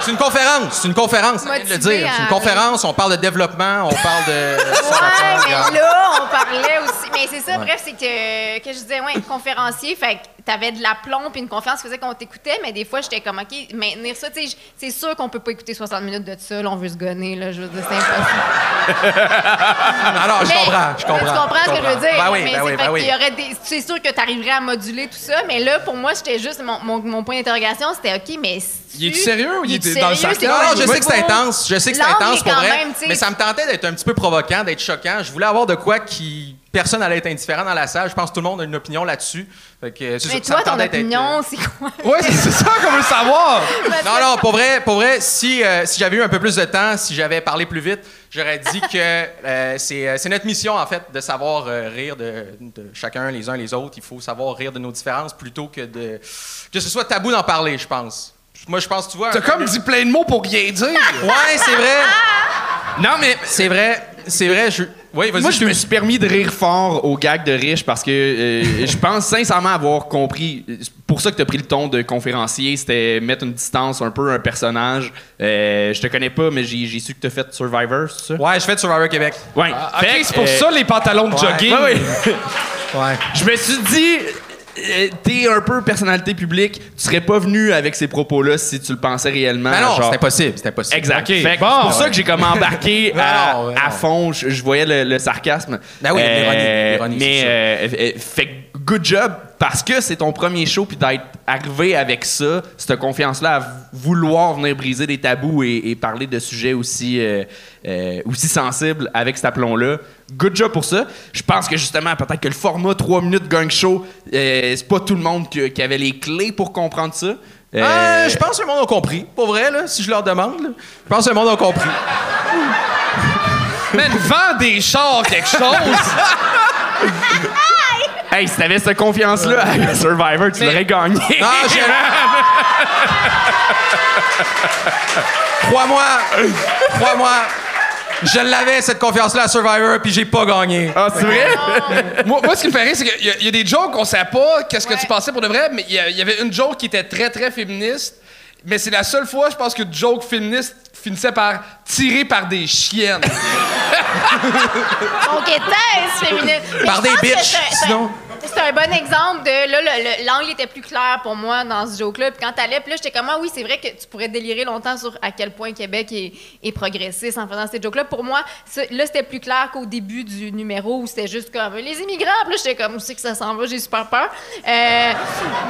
C'est une conférence, c'est une conférence, vient de le Motivé dire. C'est une à- conférence, on parle de développement, on parle de... Ouais, mais là, on parlait aussi. Mais c'est ça, bref, c'est que, que je disais, ouais, conférencier, fait que t'avais de la plomb puis une confiance qui faisait qu'on t'écoutait, mais des fois, j'étais comme, OK, maintenir ça, tu sais, j- c'est sûr qu'on peut pas écouter 60 minutes de ça, là, on veut se gonner, là, je veux dire, c'est impossible. [LAUGHS] Alors, je Mais- comprends, je comprends. mais Tu comprends ce que je veux dire? Ben oui, mais ben c'est oui, fait ben oui. qu'il y aurait des- C'est sûr que tu arriverais à moduler tout ça, mais là, pour moi, c'était juste. Mon, mon, mon point d'interrogation, c'était OK, mais. Il est-tu sérieux ou il était dans le sarcasme? Non, non, je sais que c'est intense. Je sais que c'est intense est pour vrai. mais ça me tentait d'être un petit peu provocant, d'être choquant. Je voulais avoir de quoi qui. Personne allait être indifférent dans la salle. Je pense que tout le monde a une opinion là-dessus. Fait que, c'est Mais ça, toi, ton opinion, c'est quoi? Ouais, c'est ça qu'on veut savoir. [LAUGHS] Non, non, pour vrai, pour vrai si, euh, si j'avais eu un peu plus de temps, si j'avais parlé plus vite, j'aurais dit que [LAUGHS] euh, c'est euh, notre mission, en fait, de savoir euh, rire de, de chacun, les uns les autres. Il faut savoir rire de nos différences plutôt que de que ce soit tabou d'en parler, je pense. Moi, je pense, tu vois... T'as comme dit plein de mots pour rien dire. Ouais, c'est vrai. [LAUGHS] Non, mais C'est vrai. C'est vrai. Je... Oui, vas-y. moi, je me suis permis de rire fort aux gags de riche parce que euh, je pense sincèrement avoir compris. C'est pour ça que tu as pris le ton de conférencier, c'était mettre une distance un peu à un personnage. Euh, je te connais pas, mais j'ai j'ai su que tu as fait Survivor, c'est ça? Ouais, je fais Survivor Québec. Ouais. Ah, Fait ok, que, c'est pour euh, ça les pantalons de ouais. jogging. Ouais, ouais. Ouais. [LAUGHS] Je me suis dit, t'es un peu personnalité publique, tu serais pas venu avec ces propos-là si tu le pensais réellement. Ben non, genre- c'était possible, c'était possible. Exact. Bon. c'est pour ça que j'ai comme embarqué [LAUGHS] Ben à, non, ben à non. fond. Je, je voyais le, le sarcasme. Ben oui, l'ironie, l'ironie, Mais c'est euh, euh, fait good job parce que c'est ton premier show puis d'être arrivé avec ça, cette confiance-là à vouloir venir briser des tabous et, et parler de sujets aussi, euh, euh, aussi sensibles avec cet aplomb-là. Good job pour ça. Je pense que justement, peut-être que le format 3 minutes gang show, euh, c'est pas tout le monde qui, qui avait les clés pour comprendre ça. Euh, Euh, je pense que le monde a compris. Pour vrai, là, si je leur demande, là, je pense que le monde a compris. [LAUGHS] Man, vends des chars, quelque chose! [LAUGHS] Hey, si t'avais cette confiance-là avec [LAUGHS] Survivor, tu l'aurais gagné. Non, j'ai. Crois-moi, crois-moi, je l'avais cette confiance-là à Survivor, puis j'ai pas gagné. Ah, c'est vrai? [LAUGHS] moi, moi, ce qui me fait rire, c'est qu'il y, a- il y a des jokes qu'on sait pas qu'est-ce que tu pensais pour de vrai, mais il y, y avait une joke qui était très, très féministe. Mais c'est la seule fois, je pense, que joke féministe finissait par tirer par des chiennes. [LAUGHS] Donc, féminine? Mais Par des bitches, sinon. C'est un bon exemple de. Là, le- le- l'angle était plus clair pour moi dans ce joke-là. Puis quand t'allais, puis là, j'étais comme, ah oui, c'est vrai que tu pourrais délirer longtemps sur à quel point Québec est, est progressiste en faisant ces jokes-là. Pour moi, là, c'était plus clair qu'au début du numéro où c'était juste comme les immigrants. Puis là, j'étais comme, où c'est que ça s'en va? J'ai super peur. Euh,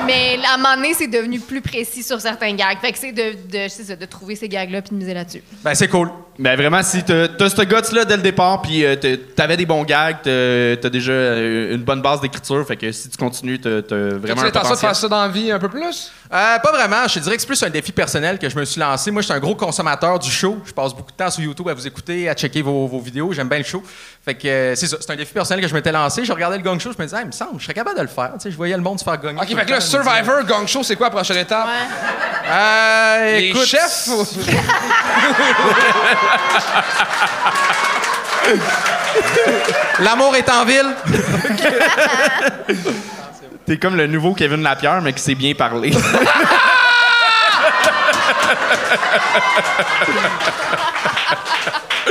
mais à un moment donné, c'est devenu plus précis sur certains gags. Fait que c'est de, de trouver ces gags-là puis de miser là-dessus. Ben, c'est cool. Ben vraiment, si t'as ce guts-là dès le départ, puis euh, t'avais des bons gags, t'as déjà euh, une bonne base d'écriture, fait que si tu continues, t'as vraiment tu l'intention de faire ça dans la vie un peu plus? Euh, pas vraiment. Je te dirais que c'est plus un défi personnel que je me suis lancé. Moi, je suis un gros consommateur du show. Je passe beaucoup de temps sur YouTube à vous écouter, à checker vos, vos vidéos. J'aime bien le show. Fait que euh, c'est ça. C'est un défi personnel que je m'étais lancé. Je regardais le gang show. Je me disais, Ah, il me semble, je serais capable de le faire. Tu sais, je voyais le monde se faire gagner. Ok, fait que là, le temps. Survivor, Gang Show, c'est quoi la prochaine étape? Ouais. Euh, Les écoute, chefs? [LAUGHS] L'amour est en ville. [LAUGHS] [LAUGHS] T'es comme le nouveau Kevin Lapierre, mais qui sait bien parler. [LAUGHS]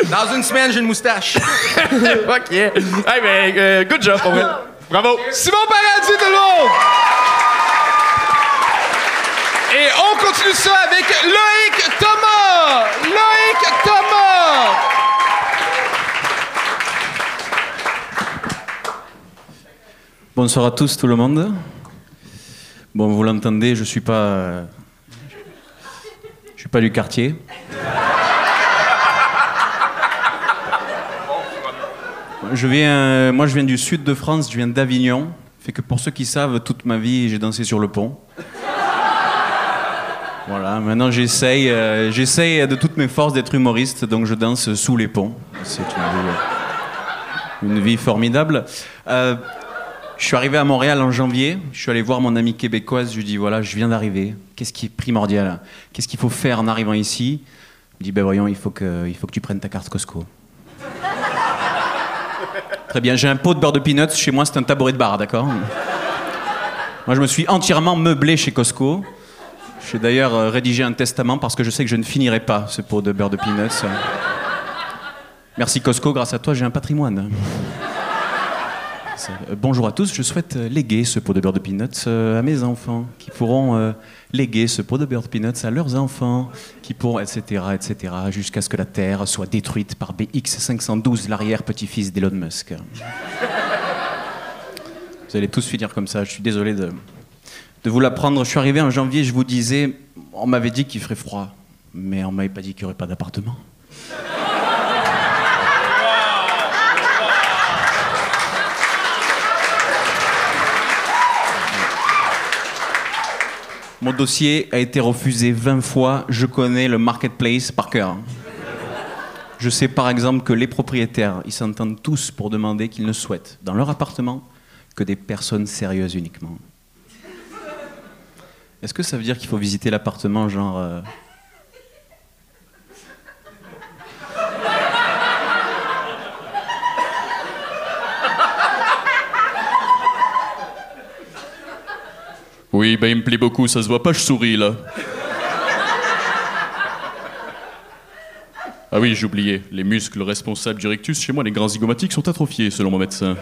Dans une semaine, j'ai une moustache. [LAUGHS] OK. Hey, ben, euh, good job, pour vrai. Bravo. Simon Paradis, tout le monde! Et on continue ça avec Loïc Thomas! Loïc Thomas! Bonsoir à tous, tout le monde. Bon, vous l'entendez, je suis pas, je suis pas du quartier. Je viens, moi, je viens du sud de France, je viens d'Avignon. Fait que pour ceux qui savent, toute ma vie, j'ai dansé sur le pont. Voilà, maintenant j'essaye, euh, j'essaye de toutes mes forces d'être humoriste, donc je danse sous les ponts. C'est une vie, une vie formidable. Euh, je suis arrivé à Montréal en janvier. Je suis allé voir mon amie québécoise. Je lui dis voilà, je viens d'arriver. Qu'est-ce qui est primordial? Qu'est-ce qu'il faut faire en arrivant ici? Il me dit ben voyons, il faut que, tu prennes ta carte Costco. [LAUGHS] Très bien. J'ai un pot de beurre de peanuts. Chez moi, c'est un tabouret de bar, d'accord? Moi, je me suis entièrement meublé chez Costco. J'ai d'ailleurs euh, rédigé un testament parce que je sais que je ne finirai pas ce pot de beurre de peanuts. Merci Costco, grâce à toi, j'ai un patrimoine. Euh, Bonjour à tous, je souhaite euh, léguer ce pot de beurre de peanuts euh, à mes enfants, qui pourront léguer ce pot de beurre de peanuts à leurs enfants, qui pourront, etc., etc., jusqu'à ce que la Terre soit détruite par BX512, l'arrière-petit-fils d'Elon Musk. Vous allez tous finir comme ça, je suis désolé de, de vous l'apprendre. Je suis arrivé en janvier, je vous disais, on m'avait dit qu'il ferait froid, mais on m'avait pas dit qu'il n'y aurait pas d'appartement. Mon dossier a été refusé 20 fois. Je connais le marketplace par cœur. Je sais par exemple que les propriétaires, ils s'entendent tous pour demander qu'ils ne souhaitent, dans leur appartement, que des personnes sérieuses uniquement. Est-ce que ça veut dire qu'il faut visiter l'appartement genre... euh, Oui, ben il me plaît beaucoup, ça se voit pas, je souris là. Ah oui, j'ai oublié, les muscles responsables du rectus chez moi, les grands zygomatiques, sont atrophiés selon mon médecin.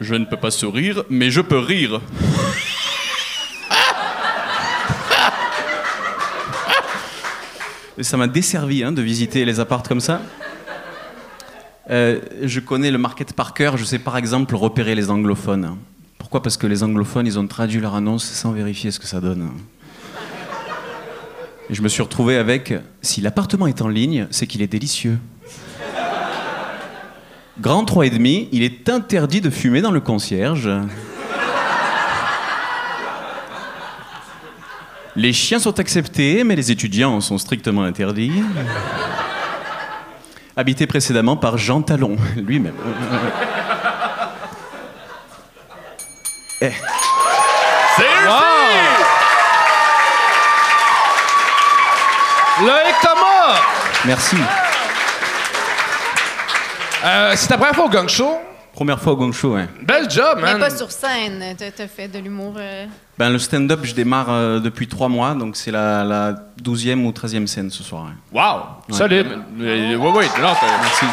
Je ne peux pas sourire, mais je peux rire. Ça m'a desservi hein, de visiter les appartes comme ça. Euh, je connais le market par cœur. Je sais par exemple repérer les anglophones. Pourquoi Parce que les anglophones, ils ont traduit leur annonce sans vérifier ce que ça donne. Je me suis retrouvé avec si l'appartement est en ligne, c'est qu'il est délicieux. Grand 3,5, il est interdit de fumer dans le concierge. Les chiens sont acceptés, mais les étudiants sont strictement interdits. Habité précédemment par Jean Talon, lui-même. Eh, Loïc Thomas! merci. Euh, c'est ta première fois au Gang Show? Première fois au Gong Show, ouais. Bel job, Mais man. pas sur scène. T'as fait de l'humour. euh, Ben, le stand-up, je démarre euh, depuis trois mois, donc c'est la, la 12e ou 13e scène ce soir. ouais. Wow! Solide. Euh, Oui, oui. Merci.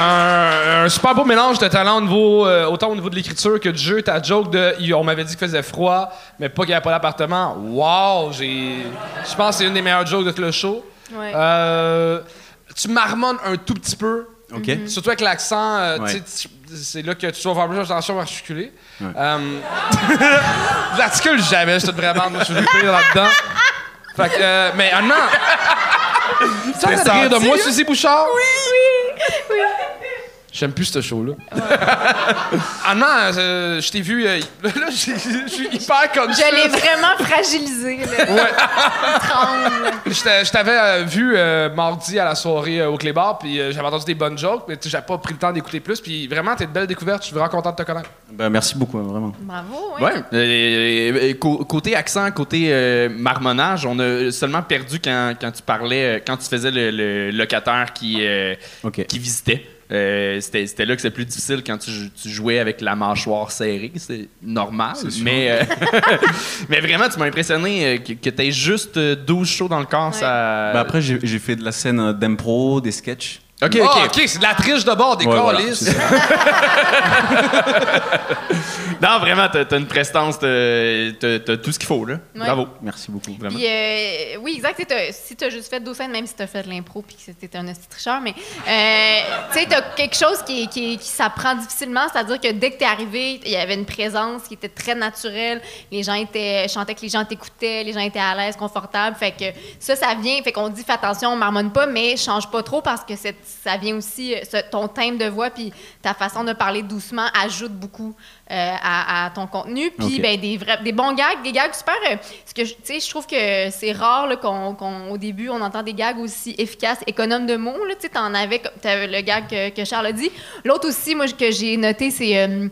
Un, un super beau mélange de talent au niveau, euh, autant au niveau de l'écriture que du jeu. Ta joke de on m'avait dit qu'il faisait froid, mais pas qu'il n'y avait pas d'appartement. Wow! J'ai. Je pense que c'est une des meilleures jokes de tout le show. Ouais. Euh, tu marmonnes un tout petit peu. OK Surtout avec l'accent, euh, Ouais. c'est là que tu dois faire plus attention à articuler. Ouais. [LAUGHS] J'articule jamais, je suis vraiment, moi, je suis le pire là-dedans. Fait que, euh, mais un an. Tu as de rire de moi, Suzy Bouchard? Oui, oui, oui. J'aime plus ce show-là. Anna, euh, je t'ai vu. euh, là, je je suis hyper comme Je l'ai vraiment fragilisé. Là. Ouais. Je t'a- je t'avais euh, vu euh, mardi à la soirée euh, au Clébar, puis euh, j'avais entendu des bonnes jokes, mais j'avais pas pris le temps d'écouter plus. Puis vraiment, t'es une belle découverte. Je suis vraiment content de te connaître. Ben, merci beaucoup, vraiment. Bravo. oui. Ouais. Cô- côté accent, côté euh, marmonnage, on a seulement perdu quand, quand tu parlais, quand tu faisais le, le locataire qui, euh, qui visitait. Euh, c'était c'était là que c'est plus difficile quand tu, tu jouais avec la mâchoire serrée. C'est normal. Mais, euh, [LAUGHS] mais vraiment, tu m'as impressionné euh, que, que tu aies juste euh, 12 shows dans le corps. Ça... Ben, après, j'ai j'ai fait de la scène d'impro, des sketchs. OK, Ah, OK. ok, c'est de la triche de bord, des Ouais, voilà. [LAUGHS] Non, vraiment, t'as as une prestance, t'as t'as- t'as tout ce qu'il faut. Là. Ouais. Bravo. Merci beaucoup. Vraiment. Puis, euh, oui, exact. t'as- Si tu as juste fait 12 scènes, même si tu as fait de l'impro puis que c'était un esti tricheur, mais euh, tu sais, tu as quelque chose qui, qui, qui s'apprend difficilement. C'est-à-dire que dès que tu es arrivé, il y avait une présence qui était très naturelle. Les gens étaient, sentais que les gens t'écoutaient, les gens étaient à l'aise, confortables. Fait que ça, ça vient. Fait qu'on dit, fais attention, on marmonne pas, mais change pas trop parce que c'est- ça vient aussi, euh, ce- ton thème de voix puis ta façon de parler doucement ajoute beaucoup euh, à, à ton contenu. Puis, ben, des, vrais, des bons gags, des gags super. euh, ce que je- tu sais, je trouve que c'est rare qu'on, qu'on- au début, on entend des gags aussi efficaces, économes de mots. Tu sais, t'en avais, t'avais le gag que, que Charles a dit. L'autre aussi, moi, que j'ai noté, c'est. euh,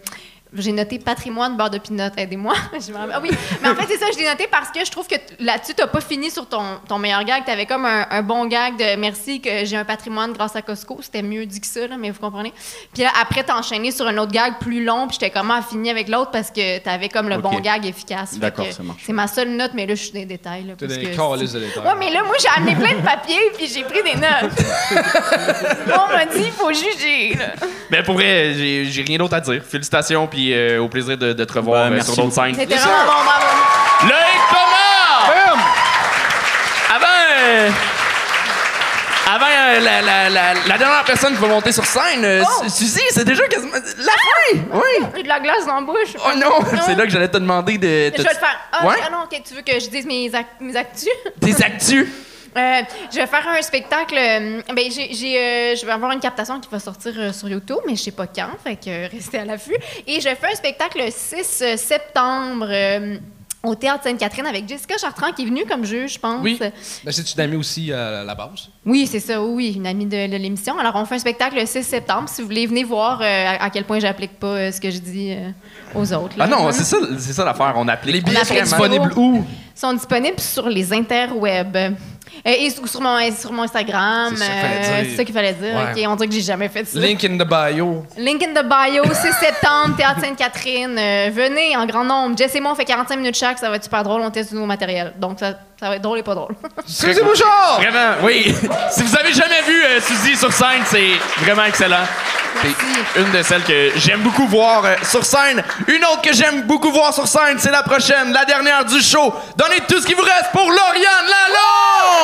j'ai noté patrimoine, beurre de pinot, aidez-moi. [LAUGHS] Ah oui, mais en fait, c'est ça, je l'ai noté parce que je trouve que là-dessus, t'as pas fini sur ton, ton meilleur gag. T'avais comme un, un bon gag de merci que j'ai un patrimoine grâce à Costco. C'était mieux dit que ça, là, mais vous comprenez. Puis là, après, t'as enchaîné sur un autre gag plus long, puis j'étais comment à finir avec l'autre parce que t'avais comme le bon gag efficace. D'accord, ça marche. C'est ma seule note, mais là, je suis dans les détails. Là, T'as parce des de détails. Ouais, mais là, moi, j'ai amené plein de papiers, puis j'ai pris des notes. [LAUGHS] on m'a dit, il faut juger. Là. Mais pour vrai, j'ai j'ai rien d'autre à dire. Félicitations, puis euh, au plaisir de, de te revoir Ben, euh, merci sur d'autres scènes. C'était vraiment bon, bravo. Loïc Thomas! Avant, euh, avant euh, la, la- la- la dernière personne qui va monter sur scène, euh, Oh! Su- Suzy, c'est déjà quasiment la fin! Oui! J'ai de la glace dans la bouche. Oh non! [LAUGHS] C'est là que j'allais te demander de. Je vais te- le faire. Ah, Ouais? ah non, ok, tu veux que je dise mes, ac- mes actus? Tes actus! Euh, je vais faire un spectacle. euh, ben, j'ai, euh, je vais avoir une captation qui va sortir euh, sur YouTube, mais je sais pas quand, fait que euh, restez à l'affût. Et je fais un spectacle le 6 euh, septembre. euh, au Théâtre Sainte-Catherine avec Jessica Chartrand qui est venue comme juge, je pense. Oui. Ben, c'est une amie aussi à la base. Oui, c'est ça, oui, une amie de, de l'émission. Alors, on fait un spectacle le 6 septembre. Si vous voulez, venez voir euh, à, à quel point j'applique pas euh, ce que je dis euh, aux autres. là. Ah non, c'est ça, c'est ça l'affaire. On applique. Les billets On sont disponibles où? sont disponibles sur les interwebs. Euh, et sur mon, sur mon Instagram. C'est ça qu'il fallait euh, dire. fallait dire. Ouais. OK, on dirait que j'ai jamais fait ça. Link in the bio. Link in the bio, 6 septembre, Théâtre Sainte-Catherine. Euh, venez en grand nombre. Jess et moi, on fait 45 minutes chaque. Ça va être super drôle. On teste du nouveau matériel. Donc, ça, ça va être drôle et pas drôle. [LAUGHS] Suzy Bouchard! Vraiment, oui. [LAUGHS] si vous avez jamais vu euh, Suzy sur scène, c'est vraiment excellent. C'est une de celles que j'aime beaucoup voir euh, sur scène. Une autre que j'aime beaucoup voir sur scène, c'est la prochaine, la dernière du show. Donnez tout ce qui vous reste pour Lauriane Lalonde!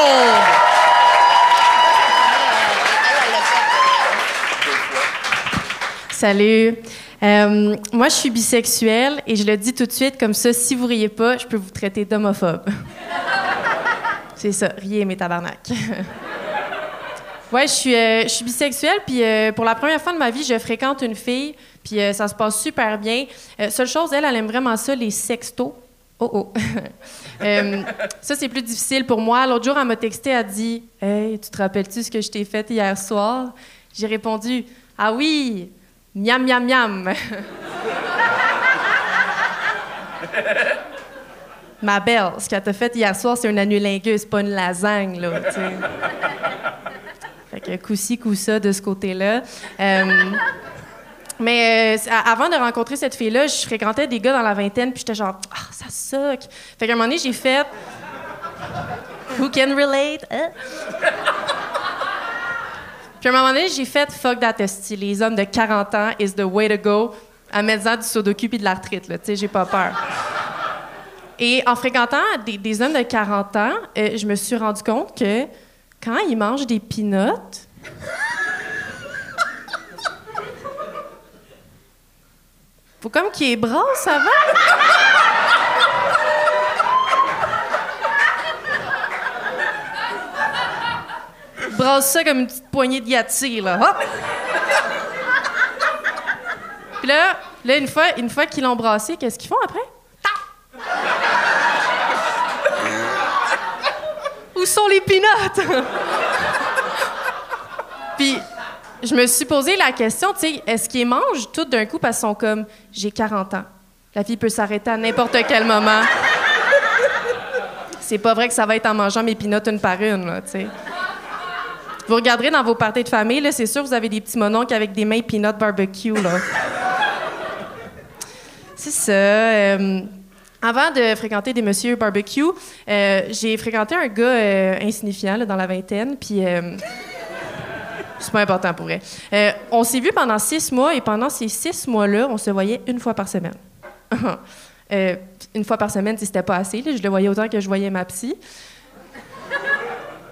Salut. Euh, moi, je suis bisexuelle et je le dis tout de suite comme ça, si vous riez pas, je peux vous traiter d'homophobe. [LAUGHS] C'est ça, riez mes tabarnak. [LAUGHS] ouais, je suis, euh, je suis bisexuelle, puis euh, pour la première fois de ma vie, je fréquente une fille, puis ça se passe super bien. seule chose, elle, elle aime vraiment ça, les sextos. Oh oh. [LAUGHS] Euh, ça, c'est plus difficile pour moi. L'autre jour, elle m'a texté, elle dit Hey, tu te rappelles-tu ce que je t'ai fait hier soir J'ai répondu Ah oui, miam, miam, miam. [LAUGHS] Ma belle, ce qu'elle t'a fait hier soir, c'est un anulingus, pas une lasagne, là. Fait que coup-ci, de ce côté-là. Euh, mais euh, avant de rencontrer cette fille-là, je fréquentais des gars dans la vingtaine, puis j'étais genre, ah, ça suck. Fait qu'à un moment donné, j'ai fait. Who can relate? hein? Puis à un moment donné, j'ai fait fuck that esti. Les hommes de 40 ans is the way to go. À mettre du sudoku puis de l'arthrite, là. Tu sais, j'ai pas peur. Et en fréquentant des, hommes de 40 ans, euh, je me suis rendu compte que quand ils mangent des pinottes, faut comme qu'ils brassent avant. Brasse ça comme une petite poignée de yati, là. Puis là, là une fois, une fois qu'ils l'ont brassé, qu'est-ce qu'ils font après? Où sont les pinottes? Puis, je me suis posé la question, tu sais, est-ce qu'ils mangent tout d'un coup parce qu'ils sont comme, j'ai 40 ans. La vie peut s'arrêter à n'importe quel moment. C'est pas vrai que ça va être en mangeant mes pinottes une par une, là, tu sais. Vous regarderez dans vos parties de famille, là, c'est sûr, vous avez des petits mononcles avec des mains peanut barbecue, là. C'est ça. euh, avant de fréquenter des monsieur barbecue, euh, j'ai fréquenté un gars euh, insignifiant là, dans la vingtaine, puis c'est pas important pour vrai. Euh, on s'est vu pendant six mois et pendant ces six mois-là, on se voyait une fois par semaine. [LAUGHS] Euh, une fois par semaine, si c'était pas assez, je le voyais autant que je voyais ma psy.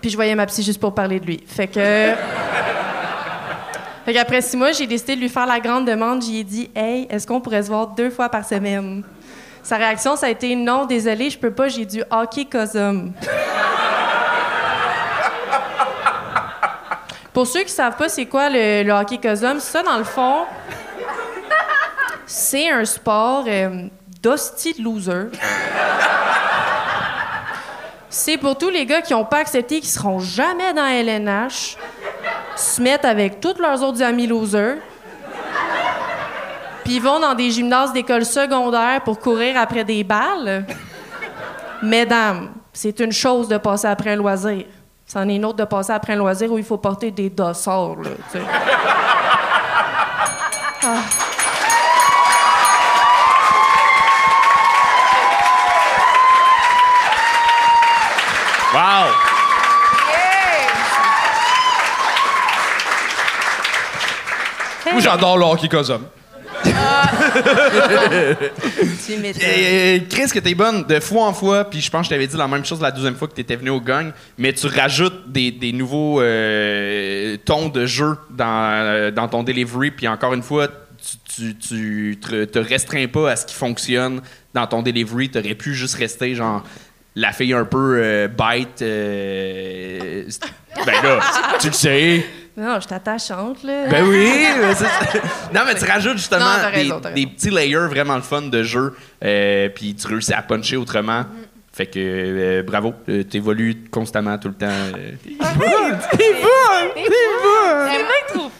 Puis je voyais ma psy juste pour parler de lui. Fait que. [LAUGHS] Fait qu'après six mois, j'ai décidé de lui faire la grande demande. J'y ai dit Hey, est-ce qu'on pourrait se voir deux fois par semaine? Sa réaction, ça a été Non, désolé, je peux pas, j'ai du hockey cosum. Pour ceux qui savent pas c'est quoi le, hockey cosum, ça, dans le fond, c'est un sport euh, d'hostie de loser. C'est pour tous les gars qui n'ont pas accepté, qui seront jamais dans LNH, se mettent avec tous leurs autres amis losers, puis vont dans des gymnases d'école secondaire pour courir après des balles. Mesdames, c'est une chose de passer après un loisir. C'en est une autre de passer après un loisir où il faut porter des dossards, là, tu sais. [LAUGHS] Ah. Wow! Moi, j'adore le hockey cosum. [LAUGHS] Chris, que t'es bonne de fois en fois, puis je pense que je t'avais dit la même chose la deuxième fois que t'étais venu au gang, mais tu rajoutes des, nouveaux euh, tons de jeu dans, euh, dans ton delivery, puis encore une fois, tu, te, restreins pas à ce qui fonctionne dans ton delivery. T'aurais pu juste rester genre la fille un peu euh, euh, ben là, tu le sais. Non, je t'attachante, là. Ben oui! [LAUGHS] mais c'est ça. non, mais tu rajoutes justement Non, t'as des, raison, petits layers vraiment le fun de jeu, euh, puis tu réussis à puncher autrement. Fait que euh, bravo, euh, t'évolues constamment tout le temps. euh.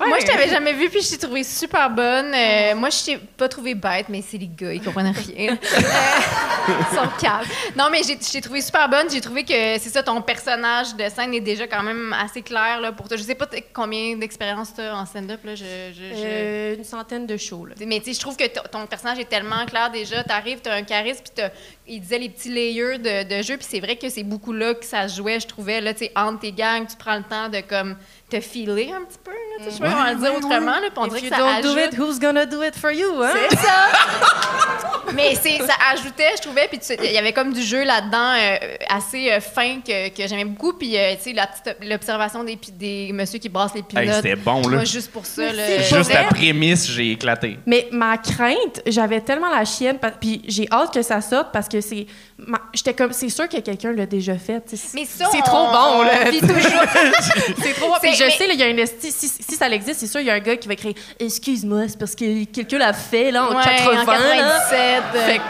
Moi, je t'avais jamais vu, puis je t'ai trouvé super bonne. Euh, moi, je t'ai pas trouvé bête, mais c'est les gars, ils comprennent rien. Euh, ils sont calmes. Non, mais j'ai- je t'ai trouvé super bonne. J'ai trouvé que, c'est ça, ton personnage de scène est déjà quand même assez clair là, pour toi. Je sais pas t- combien d'expérience tu as en stand-up. Là, je, je- je- Euh, une centaine de shows, là. Mais tu sais, je trouve que t- ton personnage est tellement clair déjà. T'arrives, t'as un charisme, puis t'as- il disait les petits layers de, de jeu, puis c'est vrai que c'est beaucoup là que ça se jouait, je trouvais. Là, tu sais, entre tes gangs, tu prends le temps de comme te filer un petit peu. là. là, tu sais, je sais pas comment le dire autrement, là, puis on If dirait you que ça don't do ajoute. it, who's gonna do it for you, hein? C'est ça. [LAUGHS] Mais c'est, ça ajoutait, je trouvais, puis il y avait comme du jeu là-dedans euh, assez euh, fin que, que j'aimais beaucoup, puis euh, tu sais, la petite- l'observation des, des monsieur qui brassent les Hey, pinottes. c'était bon, là. Moi, juste pour ça, là. c'est Juste la prémisse, j'ai éclaté. Mais ma crainte, j'avais tellement la chienne, puis j'ai hâte que ça sorte parce que c'est. ma- J'étais comme. C'est sûr que quelqu'un l'a déjà fait. tu sais. Mais ça, c'est on- trop bon, on là. vit toujours. [LAUGHS] C'est trop bon. Puis C'est- je mais- sais, il y a un esti- si, si ça existe, c'est sûr, il y a un gars qui va écrire Excuse-moi, c'est parce que quelqu'un l'a fait, là, en Ouais, 80. en 97. là. euh. Fait que-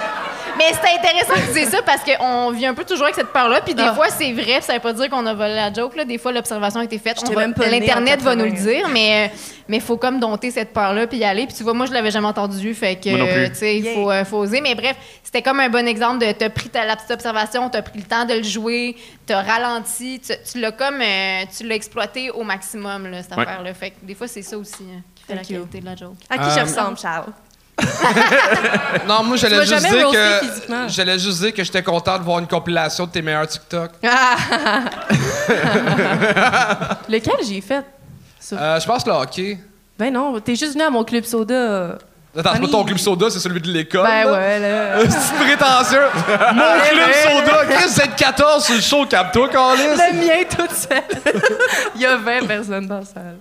Mais c'est intéressant que tu dises ça parce qu'on vit un peu toujours avec cette peur-là. Puis des Ah. fois, c'est vrai, ça veut pas dire qu'on a volé la joke. Là. Des fois, l'observation a été faite. L'Internet va nous le 80. dire, mais il faut comme dompter cette peur-là puis y aller. Puis tu vois, moi, je l'avais jamais entendu. Fait que, tu sais, il faut, euh, faut oser. Mais bref, c'était comme un bon exemple de t'as pris ta, la petite observation, t'as pris le temps de le jouer, t'as ralenti, tu, tu l'as comme, euh, tu l'as exploité au maximum, là, cette Ouais. affaire-là. Fait que des fois, c'est ça aussi hein, qui fait Thank la you. qualité de la joke. À qui Euh, je ressemble, Charles? [LAUGHS] Non, moi, j'allais juste dire que. J'allais juste dire que j'étais content de voir une compilation de tes meilleurs TikTok. [LAUGHS] Lequel j'ai fait? Euh, je pense le hockey. Ben non, t'es juste venu à mon club soda. Attends, c'est pas ton club soda, c'est celui de l'école. Ben là? ouais, là. [LAUGHS] C'est prétentieux. Mon club soda. Chris, c'est 14 sur le show, capte-toi, Carlis. Le mien toute seule. Il y a 20 personnes dans la salle.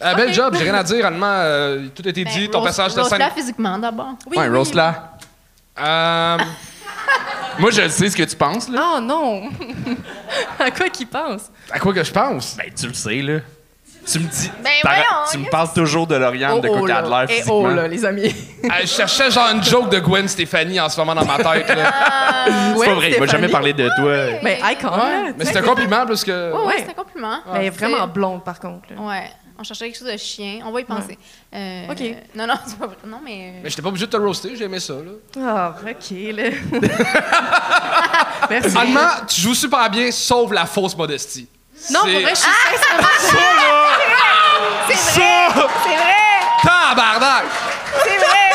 Euh, bel job, j'ai rien à dire. Honnêtement, euh, tout a été dit. Ben, Ton rose- personnage de scène. physiquement d'abord. Oui, ouais, oui. roast là. Euh, [LAUGHS] Moi, je sais ce que tu penses, là. Oh non! [LAUGHS] à quoi qu'il pense? à quoi que je pense? Ben, tu le sais, là. Tu me dis. Ben voyons, tu me parles toujours de Lauriane, de quoi qu'elle a de l'air Eh physiquement. oh là, les amis. Euh, je cherchais genre une joke de Gwen Stefani en ce moment dans ma tête. Là. C'est pas vrai, il m'a jamais parlé de toi. Mais icon, là. Mais c'est un compliment parce que. Ouais, ouais, Ouais. c'est un compliment. Mais vraiment blonde, par contre. là. Ouais. On cherchait quelque chose de chien. On va y penser. Euh, OK. Non, non, c'est pas vrai. Non, mais. euh, Mais j'étais pas obligé de te roaster, j'ai aimé ça. Là. Ah, OK, là. [LAUGHS] Merci. Honnêtement, tu joues super bien, sauf la fausse modestie. Non, pour C'est- vrai, je suis sincèrement... C'est vrai! C'est vrai! Tabarnak! C'est vrai!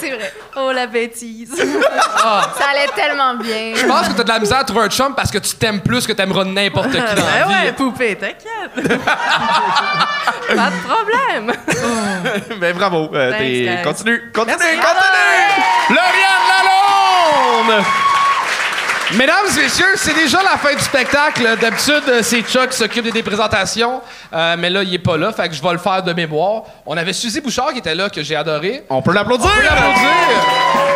C'est vrai. Oh, la bêtise. Ça allait tellement bien. Je pense que t'as de la misère à trouver un chum parce que tu t'aimes plus que t'aimeras n'importe qui dans la Ben vie. ouais, poupée, t'inquiète. [LAUGHS] Pas de problème. [LAUGHS] ben, bravo. euh, Thanks, t'es- guys. Continue, continue, Merci. continue! Lauriane Lalonde! Mesdames et messieurs, c'est déjà la fin du spectacle. D'habitude, c'est Chuck qui s'occupe des présentations, euh, mais là, il est pas là, fait que je vais le faire de mémoire. On avait Suzy Bouchard qui était là, que j'ai adoré. On peut l'applaudir! On peut l'applaudir.